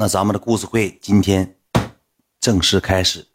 那咱们的故事会今天正式开始，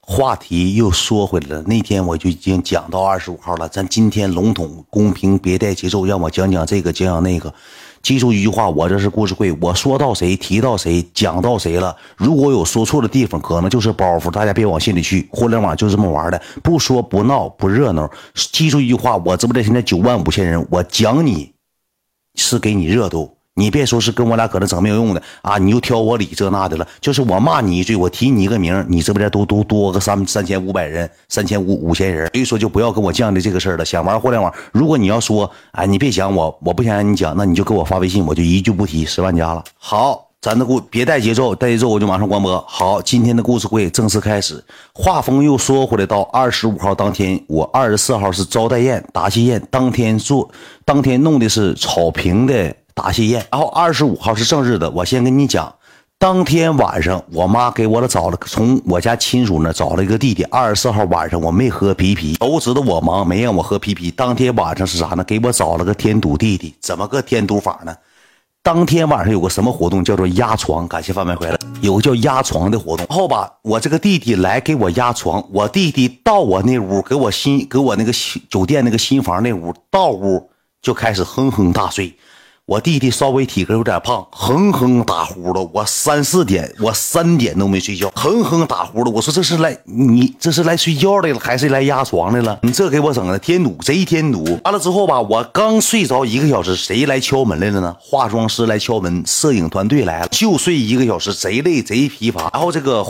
话题又说回来了。那天我就已经讲到二十五号了，咱今天笼统、公平，别带节奏，让我讲讲这个，讲讲那个。记住一句话，我这是故事会，我说到谁，提到谁，讲到谁了，如果有说错的地方，可能就是包袱，大家别往心里去。互联网就这么玩的，不说不闹不热闹。记住一句话，我直播间现在九万五千人，我讲你是给你热度。你别说是跟我俩搁那整没有用的啊！你又挑我理这那的了，就是我骂你一句，我提你一个名，你直播间都都多个三三千五百人，三千五五千人，所以说就不要跟我犟的这个事儿了。想玩互联网，如果你要说，哎，你别想我，我不想让你讲，那你就给我发微信，我就一句不提十万加了。好，咱的故别带节奏，带节奏我就马上关播。好，今天的故事会正式开始。话锋又说回来，到二十五号当天，我二十四号是招待宴、答谢宴，当天做，当天弄的是草坪的。答谢宴，然后二十五号是正日子。我先跟你讲，当天晚上我妈给我了找了，从我家亲属那找了一个弟弟。二十四号晚上我没喝啤啤，都知道我忙，没让我喝啤啤。当天晚上是啥呢？给我找了个添堵弟弟。怎么个添堵法呢？当天晚上有个什么活动，叫做压床。感谢范范回来，有个叫压床的活动。然后吧，我这个弟弟来给我压床。我弟弟到我那屋，给我新给我那个酒店那个新房那屋，到屋就开始哼哼大睡。我弟弟稍微体格有点胖，哼哼打呼噜。我三四点，我三点都没睡觉，哼哼打呼噜。我说这是来你这是来睡觉的了，还是来压床的了？你这给我整的添堵，贼添堵。完了之后吧，我刚睡着一个小时，谁来敲门来了呢？化妆师来敲门，摄影团队来了，就睡一个小时，贼累贼疲乏。然后这个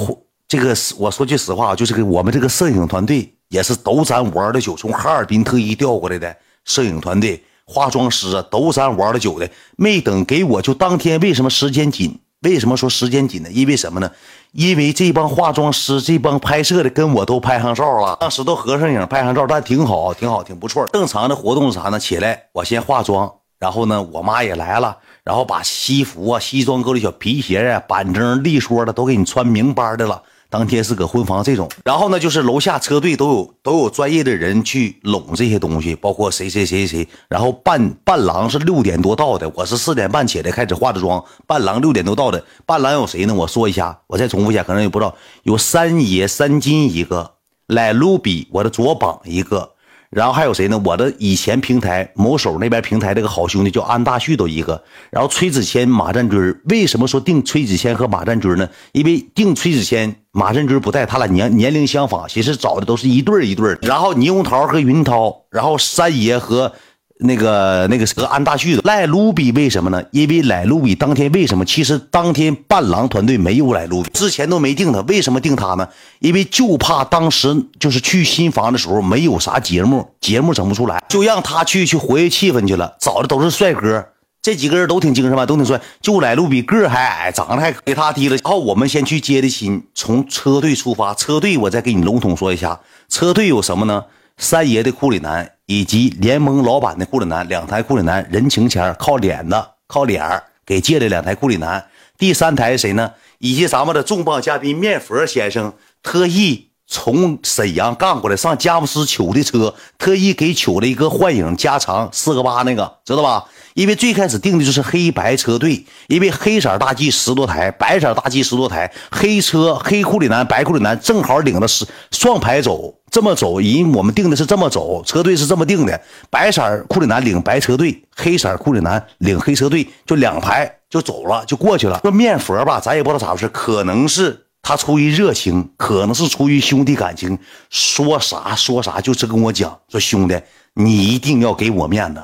这个，我说句实话，就是给我们这个摄影团队也是都咱玩的久，从哈尔滨特意调过来的摄影团队。化妆师啊，都咱玩了久的，没等给我就当天。为什么时间紧？为什么说时间紧呢？因为什么呢？因为这帮化妆师、这帮拍摄的跟我都拍上照了，当时都合上影、拍上照，但挺好，挺好，挺不错。正常的活动啥呢？起来我先化妆，然后呢，我妈也来了，然后把西服啊、西装革履、小皮鞋啊、板正利索的都给你穿明白的了。当天是搁婚房这种，然后呢，就是楼下车队都有都有专业的人去拢这些东西，包括谁谁谁谁。然后伴伴郎是六点多到的，我是四点半起来开始化的妆。伴郎六点多到的，伴郎有谁呢？我说一下，我再重复一下，可能也不知道。有三爷三金一个，来卢比我的左膀一个。然后还有谁呢？我的以前平台某手那边平台这个好兄弟叫安大旭都一个。然后崔子谦、马占军为什么说定崔子谦和马占军呢？因为定崔子谦、马占军不在，他俩年年龄相仿，其实找的都是一对一对然后猕猴桃和云涛，然后三爷和。那个那个和安大旭的赖卢比为什么呢？因为赖卢比当天为什么？其实当天伴郎团队没有赖卢比，之前都没定他。为什么定他呢？因为就怕当时就是去新房的时候没有啥节目，节目整不出来，就让他去去活跃气氛去了。找的都是帅哥，这几个人都挺精神吧，都挺帅。就赖卢比个还矮，长得还给他低了。然后我们先去接的亲，从车队出发。车队我再给你笼统说一下，车队有什么呢？三爷的库里南以及联盟老板的库里南，两台库里南人情钱靠脸的，靠脸给借了两台库里南。第三台谁呢？以及咱们的重磅嘉宾面佛先生特意从沈阳干过来上佳木斯取的车，特意给取了一个幻影加长四个八那个，知道吧？因为最开始定的就是黑白车队，因为黑色大 G 十多台，白色大 G 十多台，黑车黑库里南，白库里南正好领着十双排走，这么走，人我们定的是这么走，车队是这么定的，白色库里南领白车队，黑色库里南领黑车队，就两排就走了，就过去了。说面佛吧，咱也不知道咋回事，可能是他出于热情，可能是出于兄弟感情，说啥说啥就是跟我讲，说兄弟，你一定要给我面子。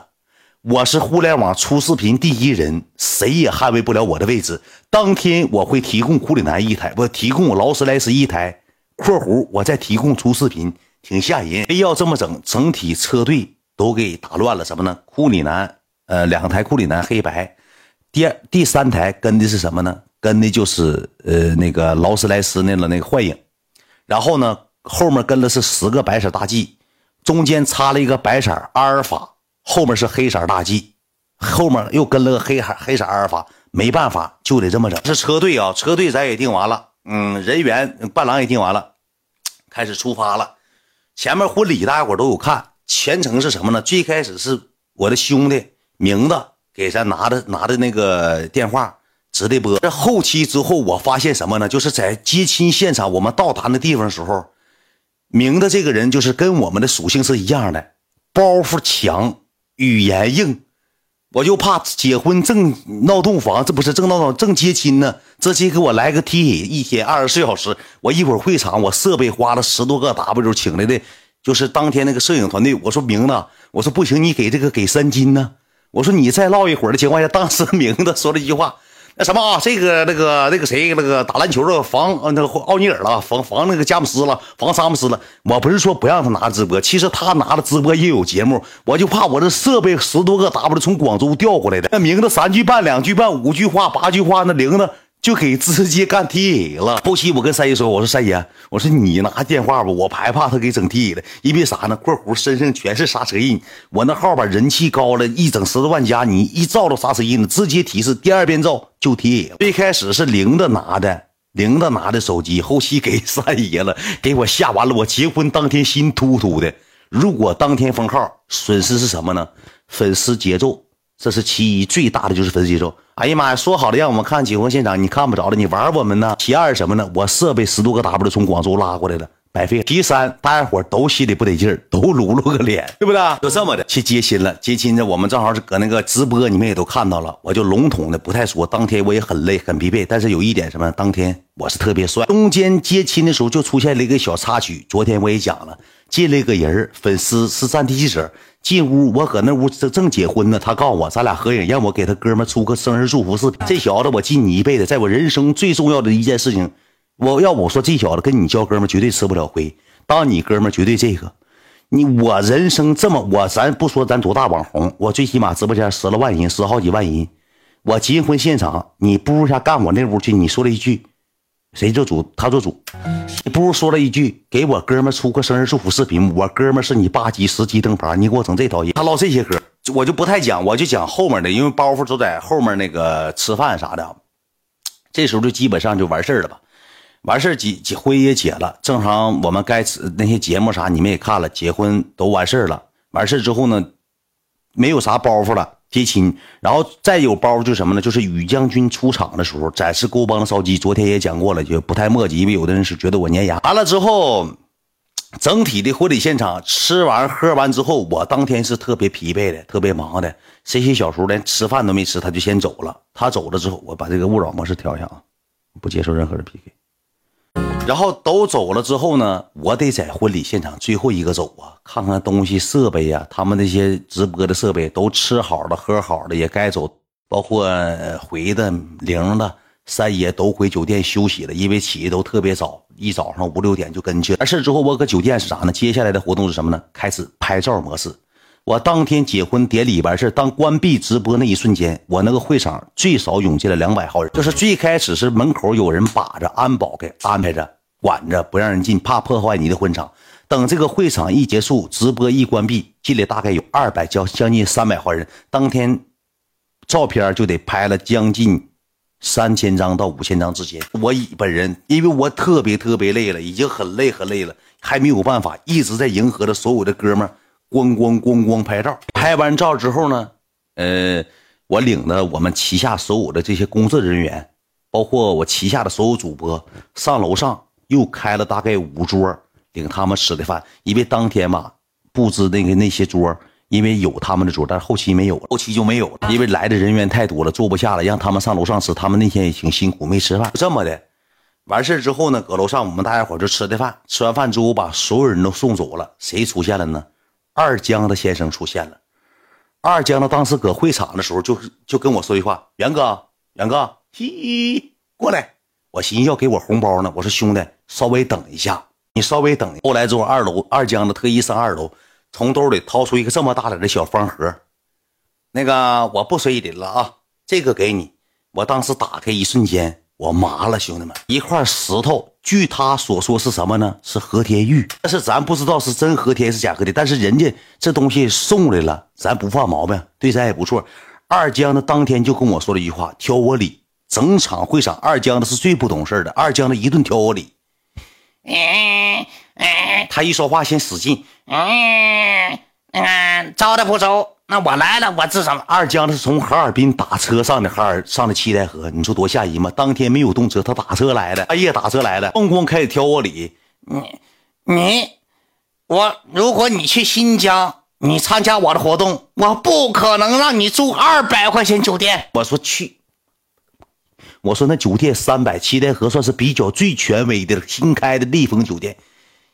我是互联网出视频第一人，谁也捍卫不了我的位置。当天我会提供库里南一台，不提供劳斯莱斯一台（括弧我再提供出视频，挺吓人）。非要这么整，整体车队都给打乱了。什么呢？库里南，呃，两台库里南黑白，第二、第三台跟的是什么呢？跟的就是呃那个劳斯莱斯那个那个幻影，然后呢后面跟的是十个白色大 G，中间插了一个白色阿尔法。后面是黑色大 G，后面又跟了个黑黑黑色阿尔法，没办法就得这么整。是车队啊，车队咱也定完了，嗯，人员伴郎也定完了，开始出发了。前面婚礼大家伙都有看，全程是什么呢？最开始是我的兄弟名字给咱拿的拿的那个电话，直的播。这后期之后，我发现什么呢？就是在接亲现场，我们到达那地方的时候，明的这个人就是跟我们的属性是一样的，包袱强，语言硬。我就怕结婚正闹洞房，这不是正闹洞正接亲呢，直接给我来个踢，一天二十四小时。我一会儿会场，我设备花了十多个 W 请来的，就是当天那个摄影团队。我说明子，我说不行，你给这个给三金呢。我说你再唠一会儿的情况下，当时明子说了一句话。那什么啊，这个那个那个谁，那个打篮球的防那个奥尼尔了，防防那个詹姆斯了，防詹姆斯了。我不是说不让他拿直播，其实他拿了直播也有节目，我就怕我这设备十多个 W 从广州调过来的，那名字三句半两句半五句话八句话，那铃子。就给直接干 T A 了。后期我跟三爷说：“我说三爷，我说你拿电话吧，我害怕他给整 T A 了，因为啥呢？括弧身上全是刹车印，我那号吧人气高了，一整十多万加，你一照着刹车印，直接提示，第二遍照就 T A 了。最开始是零的拿的，零的拿的手机，后期给三爷了，给我吓完了。我结婚当天心突突的。如果当天封号，损失是什么呢？粉丝节奏。”这是其一，最大的就是粉丝接受。哎呀妈呀，说好了让我们看结婚现场，你看不着了，你玩我们呢？其二什么呢？我设备十多个 W 从广州拉过来了，白费。其三，大家伙都心里不得劲儿，都撸撸个脸，对不对？就这么的去接亲了，接亲呢，我们正好是搁那个直播，你们也都看到了。我就笼统的不太说，当天我也很累很疲惫，但是有一点什么？当天我是特别帅。中间接亲的时候就出现了一个小插曲，昨天我也讲了，进了一个人粉丝是战地记者。进屋，我搁那屋正正结婚呢。他告诉我，咱俩合影，让我给他哥们出个生日祝福视频。这小子，我记你一辈子，在我人生最重要的一件事情，我要我说，这小子跟你交哥们绝对吃不了亏。当你哥们绝对这个，你我人生这么我，咱不说咱多大网红，我最起码直播间十来万人，十好几万人。我结婚现场，你不如下干我那屋去。你说了一句。谁做主？他做主。你不如说了一句：“给我哥们出个生日祝福视频。”我哥们是你八级、十级灯牌，你给我整这套。他唠这些嗑，我就不太讲，我就讲后面的，因为包袱都在后面那个吃饭啥的。这时候就基本上就完事了吧？完事结结婚也结了，正常我们该吃那些节目啥你们也看了，结婚都完事了。完事之后呢，没有啥包袱了。接亲，然后再有包就什么呢？就是宇将军出场的时候展示沟帮的烧鸡。昨天也讲过了，就不太墨迹，因为有的人是觉得我粘牙。完了之后，整体的婚礼现场吃完喝完之后，我当天是特别疲惫的，特别忙的。这些小叔连吃饭都没吃，他就先走了。他走了之后，我把这个勿扰模式调一下啊，不接受任何的 PK。然后都走了之后呢，我得在婚礼现场最后一个走啊，看看东西设备呀，他们那些直播的设备都吃好了喝好了，也该走，包括回的零的三爷都回酒店休息了，因为起的都特别早，一早上五六点就跟去。完事之后，我搁酒店是啥呢？接下来的活动是什么呢？开始拍照模式。我当天结婚典礼完事当关闭直播那一瞬间，我那个会场最少涌进了两百号人。就是最开始是门口有人把着安保给安排着。管着不让人进，怕破坏你的婚场。等这个会场一结束，直播一关闭，进来大概有二百将将近三百号人。当天照片就得拍了将近三千张到五千张之间。我以本人，因为我特别特别累了，已经很累很累了，还没有办法，一直在迎合着所有的哥们咣咣咣咣拍照。拍完照之后呢，呃，我领着我们旗下所有的这些工作人员，包括我旗下的所有主播上楼上。又开了大概五桌，领他们吃的饭。因为当天吧，布置那个那些桌，因为有他们的桌，但是后期没有了，后期就没有了。因为来的人员太多了，坐不下了，让他们上楼上吃。他们那天也挺辛苦，没吃饭。这么的，完事之后呢，搁楼上我们大家伙就吃的饭。吃完饭之后，把所有人都送走了。谁出现了呢？二江的先生出现了。二江的当时搁会场的时候，就就跟我说一句话：“元哥，元哥，嘻，过来。”我寻思要给我红包呢，我说兄弟，稍微等一下，你稍微等。后来之后，二楼二江的特意上二楼，从兜里掏出一个这么大点的小方盒，那个我不随礼了啊，这个给你。我当时打开一瞬间，我麻了，兄弟们，一块石头，据他所说是什么呢？是和田玉，但是咱不知道是真和田是假和田，但是人家这东西送来了，咱不犯毛病，对咱也不错。二江的当天就跟我说了一句话，挑我理。整场会场，二江的是最不懂事的。二江的一顿挑我理，他一说话先使劲，嗯，招他不周。那我来了，我自什么？二江是从哈尔滨打车上的哈尔上的七台河，你说多吓人吗？当天没有动车，他打车来的，半夜打车来的，咣咣开始挑我理。你你我，如果你去新疆，你参加我的活动，我不可能让你住二百块钱酒店。我说去，我说那酒店三百，七台河算是比较最权威的新开的丽枫酒店。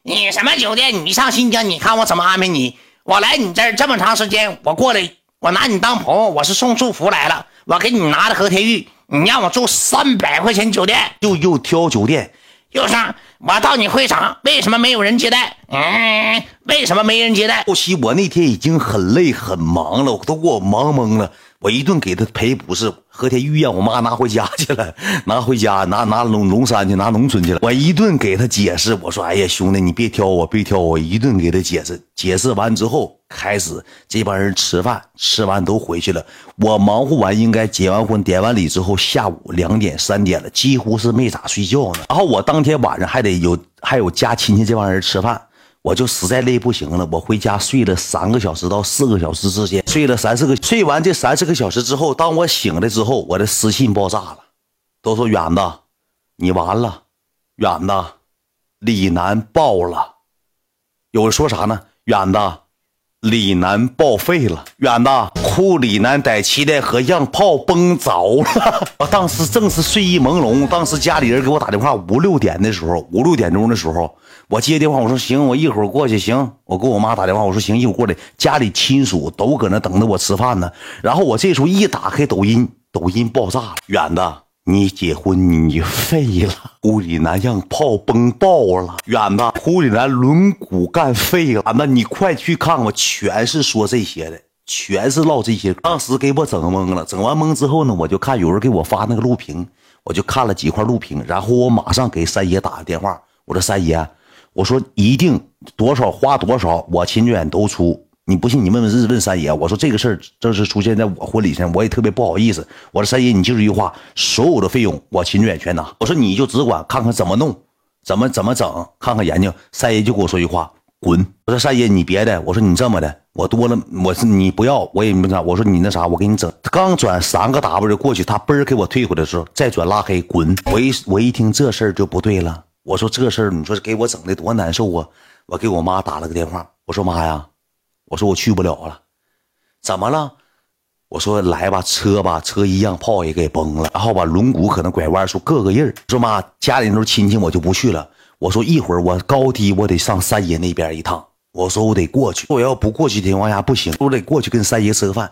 你什么酒店？你上新疆，你看我怎么安排你。我来你这儿这么长时间，我过来，我拿你当朋友，我是送祝福来了。我给你拿的和田玉，你让我住三百块钱酒店，又又挑酒店，又上。我到你会场，为什么没有人接待？嗯，为什么没人接待？后期我那天已经很累很忙了，我都给我忙懵了。我一顿给他赔不是，和田玉让我妈拿回家去了，拿回家拿拿龙龙山去，拿农村去了。我一顿给他解释，我说：“哎呀，兄弟，你别挑我，别挑我。”一顿给他解释，解释完之后，开始这帮人吃饭，吃完都回去了。我忙活完，应该结完婚、典完礼之后，下午两点、三点了，几乎是没咋睡觉呢。然后我当天晚上还得有还有家亲戚这帮人吃饭。我就实在累不行了，我回家睡了三个小时到四个小时之间，睡了三四个，睡完这三四个小时之后，当我醒来之后，我的私信爆炸了，都说远子，你完了，远子，李楠爆了，有人说啥呢？远子，李楠报废了，远子，库李楠在七台河让炮崩着了。我 当时正是睡意朦胧，当时家里人给我打电话，五六点的时候，五六点钟的时候。我接电话，我说行，我一会儿过去。行，我给我妈打电话，我说行，一会儿过来。家里亲属都搁那等着我吃饭呢。然后我这时候一打开抖音，抖音爆炸了。远子，你结婚你废了，胡里南让炮崩爆了。远子，胡里南轮毂干废了。那你快去看看，全是说这些的，全是唠这些。当时给我整懵了，整完懵之后呢，我就看有人给我发那个录屏，我就看了几块录屏，然后我马上给三爷打个电话，我说三爷。我说一定多少花多少，我秦志远都出。你不信，你问问日问三爷。我说这个事儿正是出现在我婚礼上，我也特别不好意思。我说三爷，你记住一句话，所有的费用我秦志远全拿。我说你就只管看看怎么弄，怎么怎么整，看看研究。三爷就跟我说句话，滚。我说三爷你别的，我说你这么的，我多了，我是你不要，我也没啥。我说你那啥，我给你整。刚转三个 W 过去，他嘣儿给我退回来的时候，再转拉黑，滚。我一我一听这事儿就不对了。我说这事儿，你说给我整的多难受啊！我给我妈打了个电话，我说妈呀，我说我去不了了，怎么了？我说来吧，车吧，车一样炮也给崩了，然后把轮毂可能拐弯处各个印儿。说妈，家里都是亲戚，我就不去了。我说一会儿我高低我得上三爷那边一趟，我说我得过去，我要不过去的情况下不行，我得过去跟三爷吃个饭。